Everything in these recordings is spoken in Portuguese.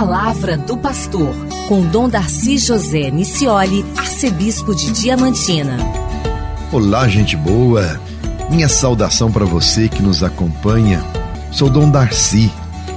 Palavra do Pastor, com Dom Darcy José Nicioli, arcebispo de Diamantina. Olá, gente boa. Minha saudação para você que nos acompanha. Sou Dom Darcy,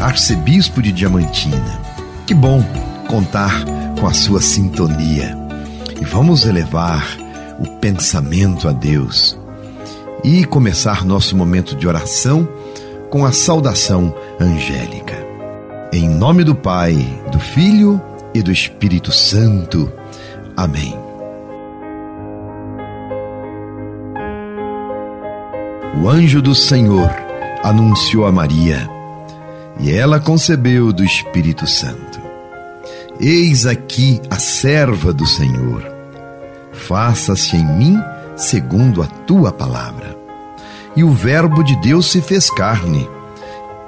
arcebispo de Diamantina. Que bom contar com a sua sintonia. E vamos elevar o pensamento a Deus e começar nosso momento de oração com a saudação angélica. Em nome do Pai, do Filho e do Espírito Santo. Amém. O anjo do Senhor anunciou a Maria, e ela concebeu do Espírito Santo. Eis aqui a serva do Senhor. Faça-se em mim segundo a tua palavra. E o Verbo de Deus se fez carne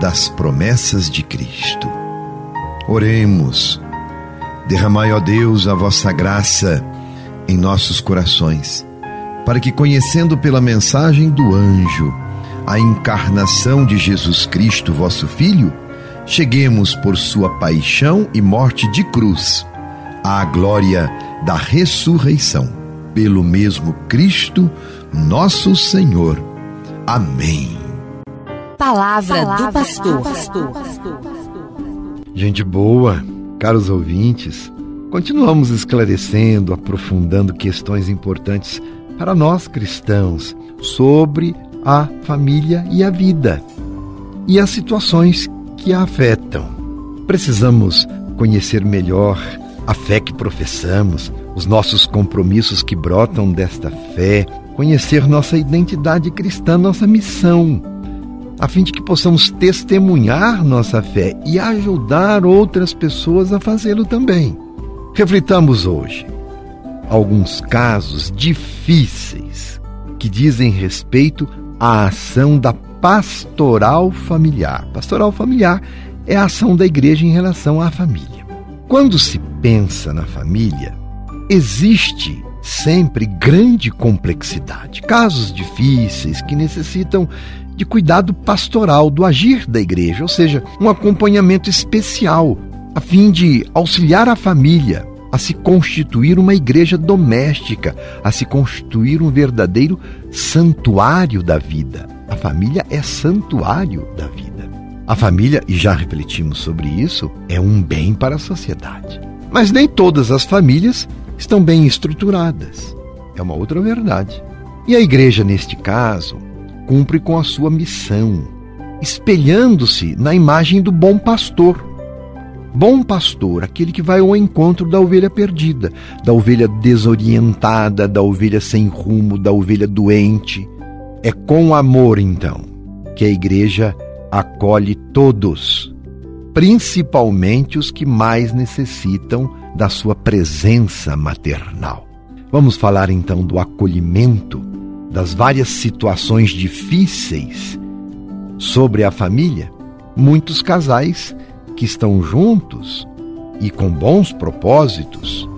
das promessas de Cristo. Oremos. Derramai, ó Deus, a vossa graça em nossos corações, para que, conhecendo pela mensagem do anjo a encarnação de Jesus Cristo, vosso Filho, cheguemos por sua paixão e morte de cruz à glória da ressurreição. Pelo mesmo Cristo, nosso Senhor. Amém. Palavra, Palavra do pastor. pastor. Gente boa, caros ouvintes, continuamos esclarecendo, aprofundando questões importantes para nós cristãos sobre a família e a vida e as situações que a afetam. Precisamos conhecer melhor a fé que professamos, os nossos compromissos que brotam desta fé, conhecer nossa identidade cristã, nossa missão a fim de que possamos testemunhar nossa fé e ajudar outras pessoas a fazê-lo também. Reflitamos hoje alguns casos difíceis que dizem respeito à ação da pastoral familiar. Pastoral familiar é a ação da igreja em relação à família. Quando se pensa na família, existe sempre grande complexidade, casos difíceis que necessitam de cuidado pastoral do agir da igreja, ou seja, um acompanhamento especial, a fim de auxiliar a família a se constituir uma igreja doméstica, a se constituir um verdadeiro santuário da vida. A família é santuário da vida. A família, e já refletimos sobre isso, é um bem para a sociedade. Mas nem todas as famílias estão bem estruturadas. É uma outra verdade. E a igreja, neste caso, cumpre com a sua missão, espelhando-se na imagem do bom pastor. Bom pastor, aquele que vai ao encontro da ovelha perdida, da ovelha desorientada, da ovelha sem rumo, da ovelha doente. É com amor, então, que a igreja acolhe todos, principalmente os que mais necessitam da sua presença maternal. Vamos falar então do acolhimento das várias situações difíceis sobre a família, muitos casais que estão juntos e com bons propósitos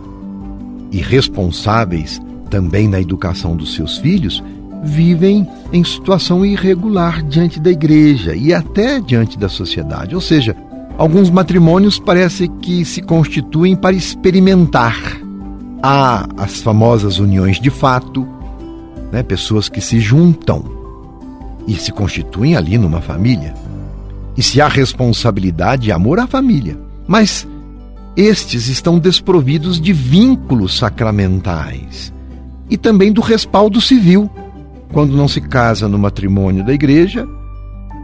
e responsáveis também na educação dos seus filhos, vivem em situação irregular diante da igreja e até diante da sociedade. Ou seja, alguns matrimônios parece que se constituem para experimentar. Há as famosas uniões de fato, né? pessoas que se juntam e se constituem ali numa família. E se há responsabilidade e amor à família. Mas estes estão desprovidos de vínculos sacramentais e também do respaldo civil, quando não se casa no matrimônio da igreja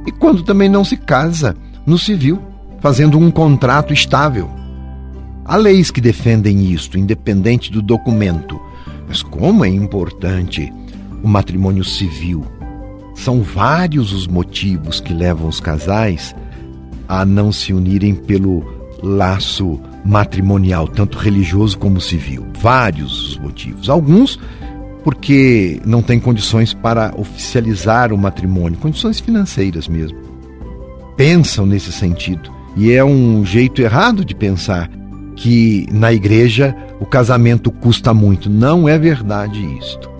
e quando também não se casa no civil, fazendo um contrato estável. Há leis que defendem isto, independente do documento. Mas como é importante o matrimônio civil. São vários os motivos que levam os casais a não se unirem pelo laço matrimonial, tanto religioso como civil. Vários os motivos. Alguns porque não tem condições para oficializar o matrimônio, condições financeiras mesmo. Pensam nesse sentido. E é um jeito errado de pensar que na igreja o casamento custa muito. Não é verdade isto.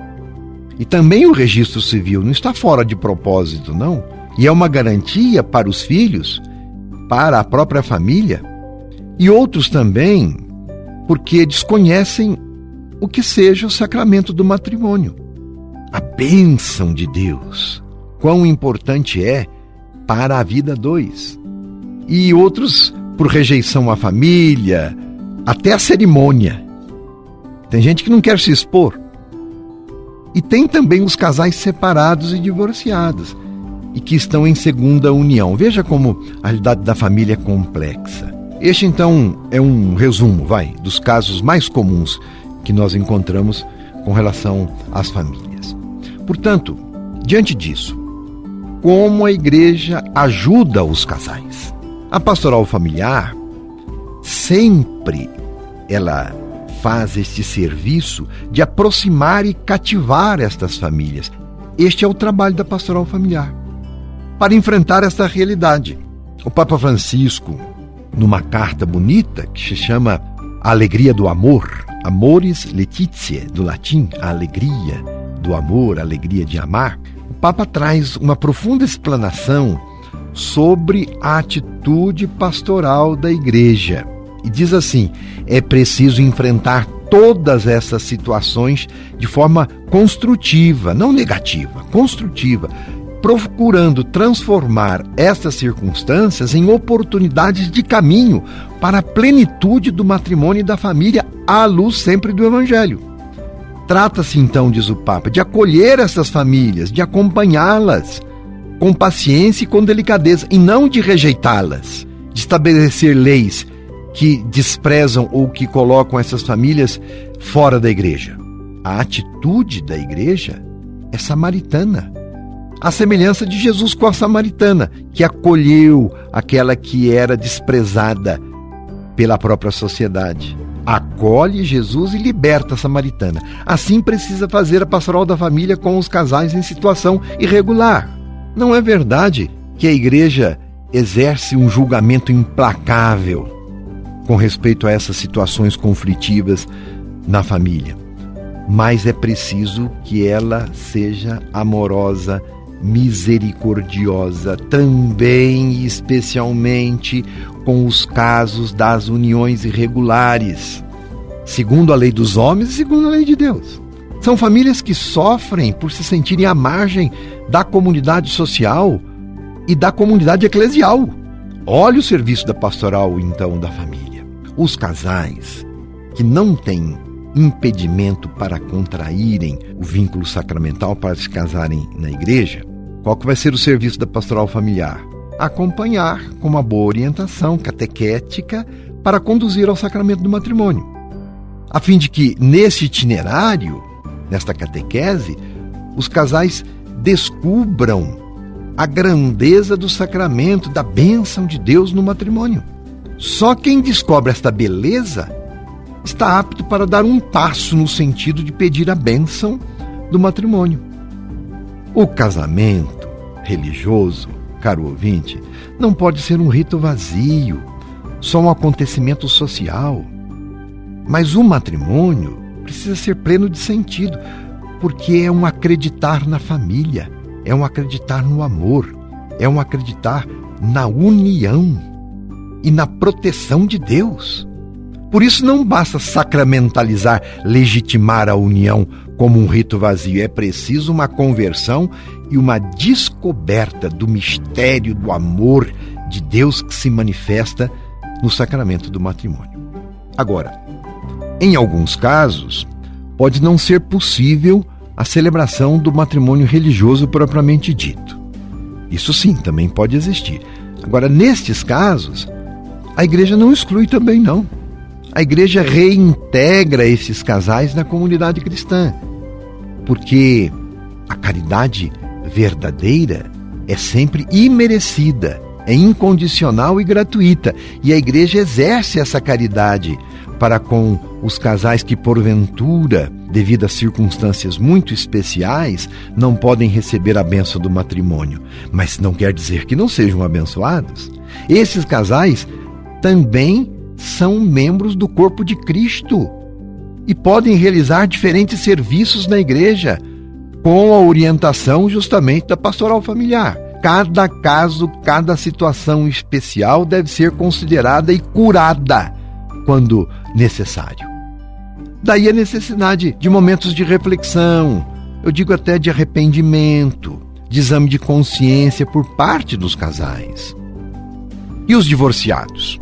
E também o registro civil não está fora de propósito, não. E é uma garantia para os filhos, para a própria família, e outros também, porque desconhecem o que seja o sacramento do matrimônio. A bênção de Deus, quão importante é para a vida dois. E outros por rejeição à família, até a cerimônia. Tem gente que não quer se expor. E tem também os casais separados e divorciados e que estão em segunda união. Veja como a realidade da família é complexa. Este então é um resumo, vai, dos casos mais comuns que nós encontramos com relação às famílias. Portanto, diante disso, como a igreja ajuda os casais? A pastoral familiar sempre ela faz este serviço de aproximar e cativar estas famílias. Este é o trabalho da pastoral familiar. Para enfrentar esta realidade, o Papa Francisco, numa carta bonita que se chama A Alegria do Amor, Amoris Laetitia, do latim, a alegria do amor, a alegria de amar, o Papa traz uma profunda explanação sobre a atitude pastoral da igreja. E diz assim: é preciso enfrentar todas essas situações de forma construtiva, não negativa, construtiva, procurando transformar essas circunstâncias em oportunidades de caminho para a plenitude do matrimônio e da família, à luz sempre do Evangelho. Trata-se então, diz o Papa, de acolher essas famílias, de acompanhá-las com paciência e com delicadeza, e não de rejeitá-las, de estabelecer leis que desprezam ou que colocam essas famílias fora da igreja. A atitude da igreja é samaritana. A semelhança de Jesus com a samaritana, que acolheu aquela que era desprezada pela própria sociedade. Acolhe Jesus e liberta a samaritana. Assim precisa fazer a pastoral da família com os casais em situação irregular. Não é verdade que a igreja exerce um julgamento implacável com respeito a essas situações conflitivas na família. Mas é preciso que ela seja amorosa, misericordiosa, também e especialmente com os casos das uniões irregulares, segundo a lei dos homens e segundo a lei de Deus. São famílias que sofrem por se sentirem à margem da comunidade social e da comunidade eclesial. Olhe o serviço da pastoral, então, da família. Os casais que não têm impedimento para contraírem o vínculo sacramental para se casarem na igreja, qual que vai ser o serviço da pastoral familiar? Acompanhar com uma boa orientação catequética para conduzir ao sacramento do matrimônio, a fim de que nesse itinerário, nesta catequese, os casais descubram a grandeza do sacramento, da bênção de Deus no matrimônio. Só quem descobre esta beleza está apto para dar um passo no sentido de pedir a bênção do matrimônio. O casamento religioso, caro ouvinte, não pode ser um rito vazio, só um acontecimento social. Mas o matrimônio precisa ser pleno de sentido, porque é um acreditar na família, é um acreditar no amor, é um acreditar na união e na proteção de Deus. Por isso não basta sacramentalizar, legitimar a união como um rito vazio. É preciso uma conversão e uma descoberta do mistério do amor de Deus que se manifesta no sacramento do matrimônio. Agora, em alguns casos, pode não ser possível a celebração do matrimônio religioso propriamente dito. Isso sim, também pode existir. Agora, nestes casos, a igreja não exclui também não a igreja reintegra esses casais na comunidade cristã, porque a caridade verdadeira é sempre imerecida, é incondicional e gratuita, e a igreja exerce essa caridade para com os casais que, porventura, devido a circunstâncias muito especiais, não podem receber a benção do matrimônio. Mas não quer dizer que não sejam abençoados. Esses casais também são membros do corpo de Cristo e podem realizar diferentes serviços na igreja com a orientação justamente da pastoral familiar. Cada caso, cada situação especial deve ser considerada e curada quando necessário. Daí a necessidade de momentos de reflexão, eu digo até de arrependimento, de exame de consciência por parte dos casais. E os divorciados?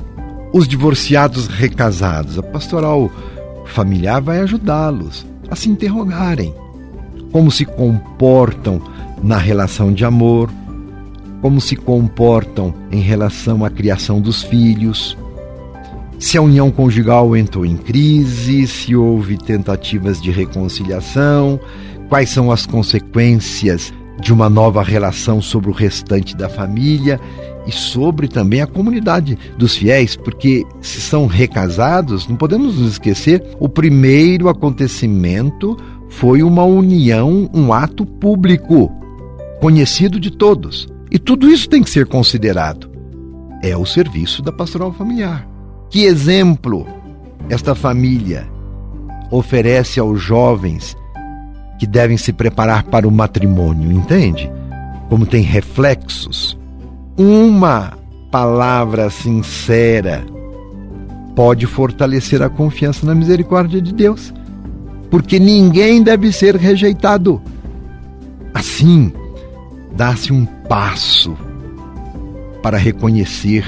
Os divorciados recasados, a pastoral familiar vai ajudá-los a se interrogarem. Como se comportam na relação de amor, como se comportam em relação à criação dos filhos, se a união conjugal entrou em crise, se houve tentativas de reconciliação, quais são as consequências de uma nova relação sobre o restante da família e sobre também a comunidade dos fiéis, porque se são recasados, não podemos nos esquecer, o primeiro acontecimento foi uma união, um ato público, conhecido de todos. E tudo isso tem que ser considerado. É o serviço da pastoral familiar. Que exemplo esta família oferece aos jovens que devem se preparar para o matrimônio, entende? Como tem reflexos. Uma palavra sincera pode fortalecer a confiança na misericórdia de Deus, porque ninguém deve ser rejeitado. Assim, dá-se um passo para reconhecer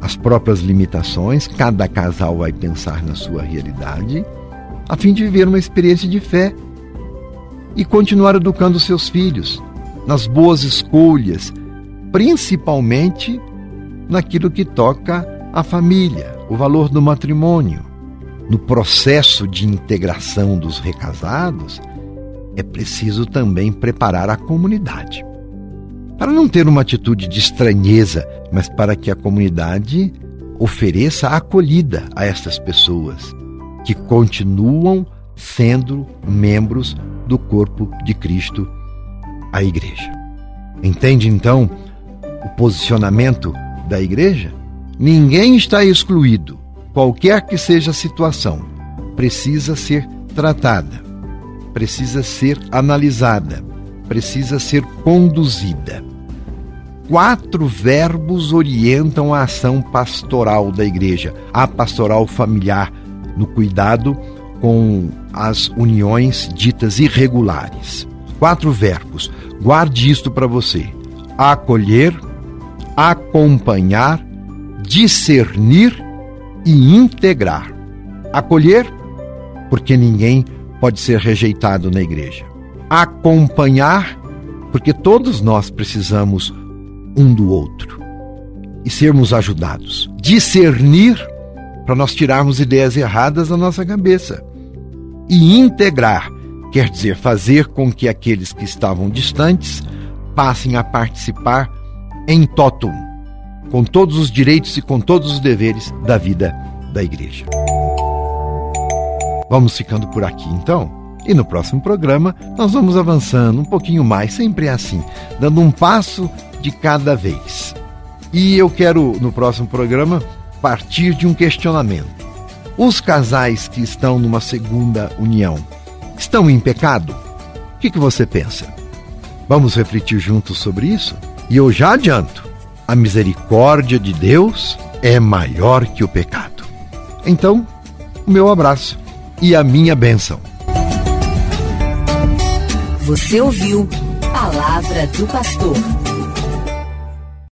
as próprias limitações, cada casal vai pensar na sua realidade, a fim de viver uma experiência de fé e continuar educando seus filhos nas boas escolhas, principalmente naquilo que toca a família, o valor do matrimônio. No processo de integração dos recasados, é preciso também preparar a comunidade para não ter uma atitude de estranheza, mas para que a comunidade ofereça acolhida a estas pessoas que continuam sendo membros do corpo de Cristo, a igreja. Entende então o posicionamento da igreja? Ninguém está excluído, qualquer que seja a situação, precisa ser tratada, precisa ser analisada precisa ser conduzida. Quatro verbos orientam a ação pastoral da igreja: a pastoral familiar, no cuidado com as uniões ditas irregulares. Quatro verbos. Guarde isto para você: acolher, acompanhar, discernir e integrar. Acolher, porque ninguém pode ser rejeitado na igreja acompanhar, porque todos nós precisamos um do outro e sermos ajudados. Discernir para nós tirarmos ideias erradas da nossa cabeça. E integrar quer dizer fazer com que aqueles que estavam distantes passem a participar em totum, com todos os direitos e com todos os deveres da vida da igreja. Vamos ficando por aqui então. E no próximo programa nós vamos avançando um pouquinho mais, sempre é assim, dando um passo de cada vez. E eu quero no próximo programa partir de um questionamento. Os casais que estão numa segunda união estão em pecado? O que, que você pensa? Vamos refletir juntos sobre isso? E eu já adianto: a misericórdia de Deus é maior que o pecado. Então, o meu abraço e a minha bênção. Você ouviu Palavra do Pastor.